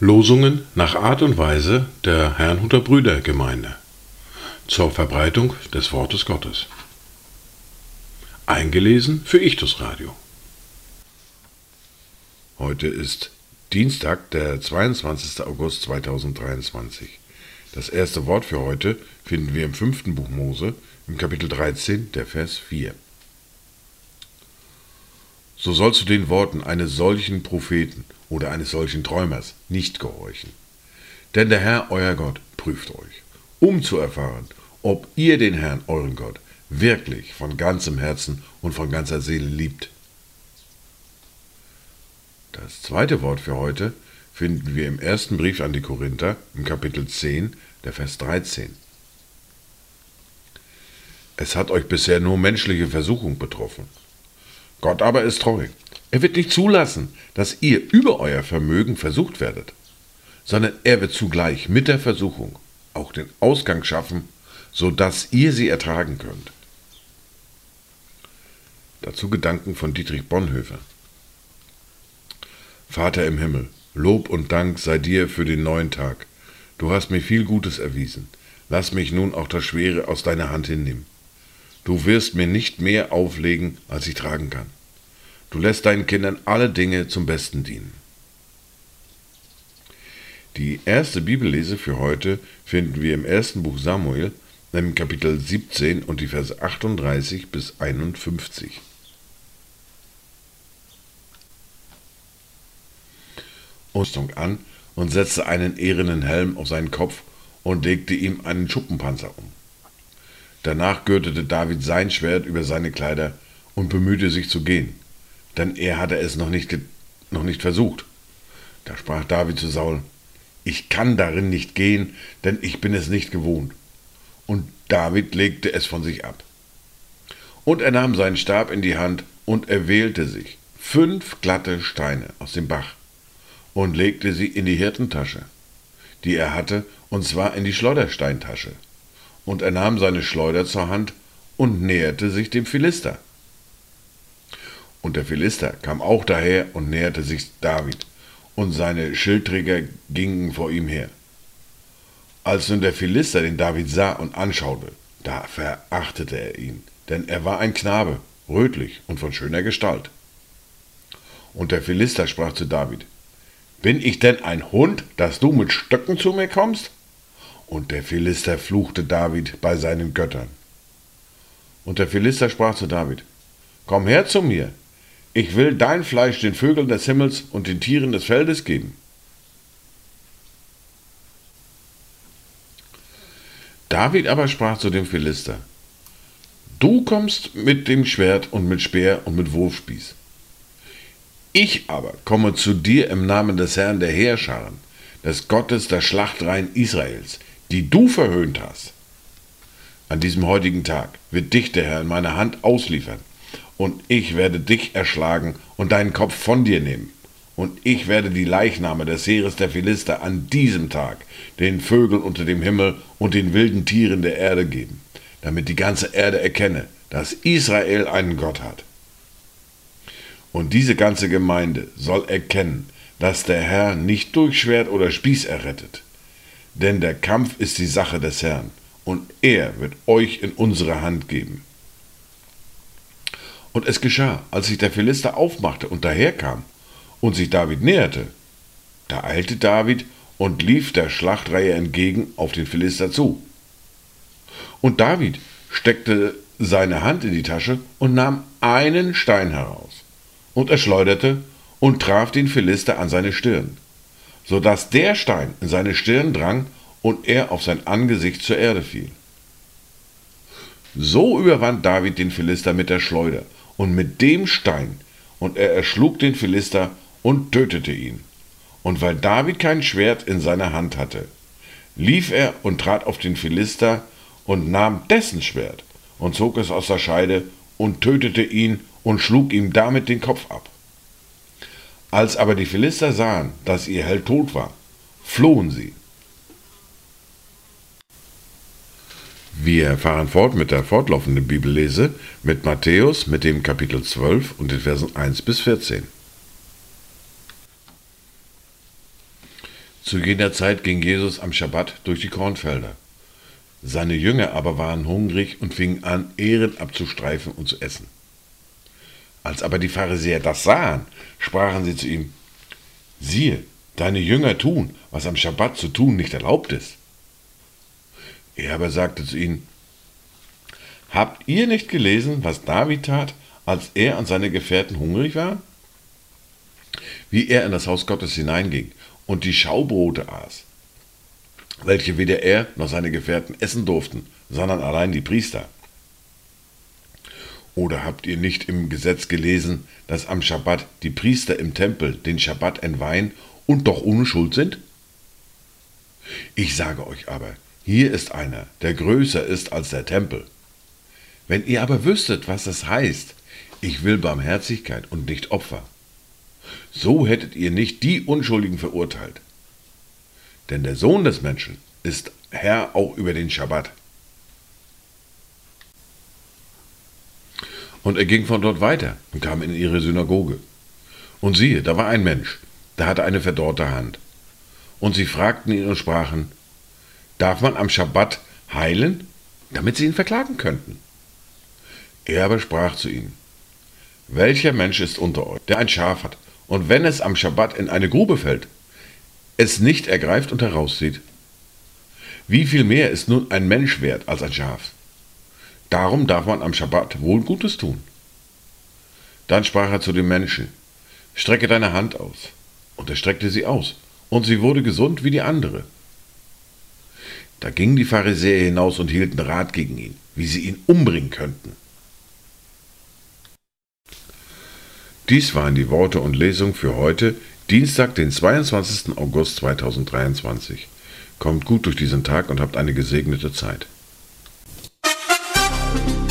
Losungen nach Art und Weise der Herrnhuter Brüdergemeinde zur Verbreitung des Wortes Gottes. Eingelesen für Ichtus Radio. Heute ist Dienstag, der 22. August 2023. Das erste Wort für heute finden wir im fünften Buch Mose, im Kapitel 13, der Vers 4. So sollst du den Worten eines solchen Propheten oder eines solchen Träumers nicht gehorchen. Denn der Herr, euer Gott, prüft euch, um zu erfahren, ob ihr den Herrn, euren Gott, wirklich von ganzem Herzen und von ganzer Seele liebt. Das zweite Wort für heute finden wir im ersten Brief an die Korinther im Kapitel 10, der Vers 13. Es hat euch bisher nur menschliche Versuchung betroffen. Gott aber ist treu. Er wird nicht zulassen, dass ihr über euer Vermögen versucht werdet, sondern er wird zugleich mit der Versuchung auch den Ausgang schaffen, so dass ihr sie ertragen könnt. Dazu Gedanken von Dietrich Bonhoeffer. Vater im Himmel, Lob und Dank sei dir für den neuen Tag. Du hast mir viel Gutes erwiesen. Lass mich nun auch das Schwere aus deiner Hand hinnehmen. Du wirst mir nicht mehr auflegen, als ich tragen kann. Du lässt deinen Kindern alle Dinge zum Besten dienen. Die erste Bibellese für heute finden wir im ersten Buch Samuel, im Kapitel 17 und die Verse 38 bis 51. Rüstung an und setzte einen ehernen Helm auf seinen Kopf und legte ihm einen Schuppenpanzer um. Danach gürtete David sein Schwert über seine Kleider und bemühte sich zu gehen, denn er hatte es noch nicht, noch nicht versucht. Da sprach David zu Saul, ich kann darin nicht gehen, denn ich bin es nicht gewohnt. Und David legte es von sich ab. Und er nahm seinen Stab in die Hand und erwählte sich fünf glatte Steine aus dem Bach und legte sie in die Hirtentasche, die er hatte, und zwar in die Schleudersteintasche. Und er nahm seine Schleuder zur Hand und näherte sich dem Philister. Und der Philister kam auch daher und näherte sich David, und seine Schildträger gingen vor ihm her. Als nun der Philister den David sah und anschaute, da verachtete er ihn, denn er war ein Knabe, rötlich und von schöner Gestalt. Und der Philister sprach zu David, bin ich denn ein Hund, dass du mit Stöcken zu mir kommst? Und der Philister fluchte David bei seinen Göttern. Und der Philister sprach zu David, Komm her zu mir, ich will dein Fleisch den Vögeln des Himmels und den Tieren des Feldes geben. David aber sprach zu dem Philister, Du kommst mit dem Schwert und mit Speer und mit Wurfspieß. Ich aber komme zu dir im Namen des Herrn der Heerscharen, des Gottes der Schlachtreihen Israels, die du verhöhnt hast. An diesem heutigen Tag wird dich der Herr in meine Hand ausliefern, und ich werde dich erschlagen und deinen Kopf von dir nehmen. Und ich werde die Leichname des Heeres der Philister an diesem Tag den Vögeln unter dem Himmel und den wilden Tieren der Erde geben, damit die ganze Erde erkenne, dass Israel einen Gott hat. Und diese ganze Gemeinde soll erkennen, dass der Herr nicht durch Schwert oder Spieß errettet. Denn der Kampf ist die Sache des Herrn, und er wird euch in unsere Hand geben. Und es geschah, als sich der Philister aufmachte und daherkam und sich David näherte, da eilte David und lief der Schlachtreihe entgegen auf den Philister zu. Und David steckte seine Hand in die Tasche und nahm einen Stein heraus und er schleuderte und traf den Philister an seine Stirn, so dass der Stein in seine Stirn drang und er auf sein Angesicht zur Erde fiel. So überwand David den Philister mit der Schleuder und mit dem Stein, und er erschlug den Philister und tötete ihn. Und weil David kein Schwert in seiner Hand hatte, lief er und trat auf den Philister und nahm dessen Schwert und zog es aus der Scheide und tötete ihn und schlug ihm damit den Kopf ab. Als aber die Philister sahen, dass ihr Held tot war, flohen sie. Wir fahren fort mit der fortlaufenden Bibellese mit Matthäus mit dem Kapitel 12 und den Versen 1 bis 14. Zu jener Zeit ging Jesus am Schabbat durch die Kornfelder. Seine Jünger aber waren hungrig und fingen an, Ehren abzustreifen und zu essen. Als aber die Pharisäer das sahen, sprachen sie zu ihm, siehe, deine Jünger tun, was am Schabbat zu tun nicht erlaubt ist. Er aber sagte zu ihnen, Habt ihr nicht gelesen, was David tat, als er und seine Gefährten hungrig waren? Wie er in das Haus Gottes hineinging und die Schaubrote aß, welche weder er noch seine Gefährten essen durften, sondern allein die Priester. Oder habt ihr nicht im Gesetz gelesen, dass am Schabbat die Priester im Tempel den Schabbat entweihen und doch ohne Schuld sind? Ich sage euch aber, hier ist einer, der größer ist als der Tempel. Wenn ihr aber wüsstet, was es heißt, ich will Barmherzigkeit und nicht Opfer, so hättet ihr nicht die Unschuldigen verurteilt. Denn der Sohn des Menschen ist Herr auch über den Schabbat. Und er ging von dort weiter und kam in ihre Synagoge. Und siehe, da war ein Mensch, der hatte eine verdorrte Hand. Und sie fragten ihn und sprachen, darf man am Schabbat heilen, damit sie ihn verklagen könnten. Er aber sprach zu ihnen, welcher Mensch ist unter euch, der ein Schaf hat, und wenn es am Schabbat in eine Grube fällt, es nicht ergreift und herauszieht? Wie viel mehr ist nun ein Mensch wert als ein Schaf? Darum darf man am Schabbat wohl Gutes tun. Dann sprach er zu dem Menschen, strecke deine Hand aus. Und er streckte sie aus, und sie wurde gesund wie die andere. Da gingen die Pharisäer hinaus und hielten Rat gegen ihn, wie sie ihn umbringen könnten. Dies waren die Worte und Lesung für heute, Dienstag, den 22. August 2023. Kommt gut durch diesen Tag und habt eine gesegnete Zeit. love.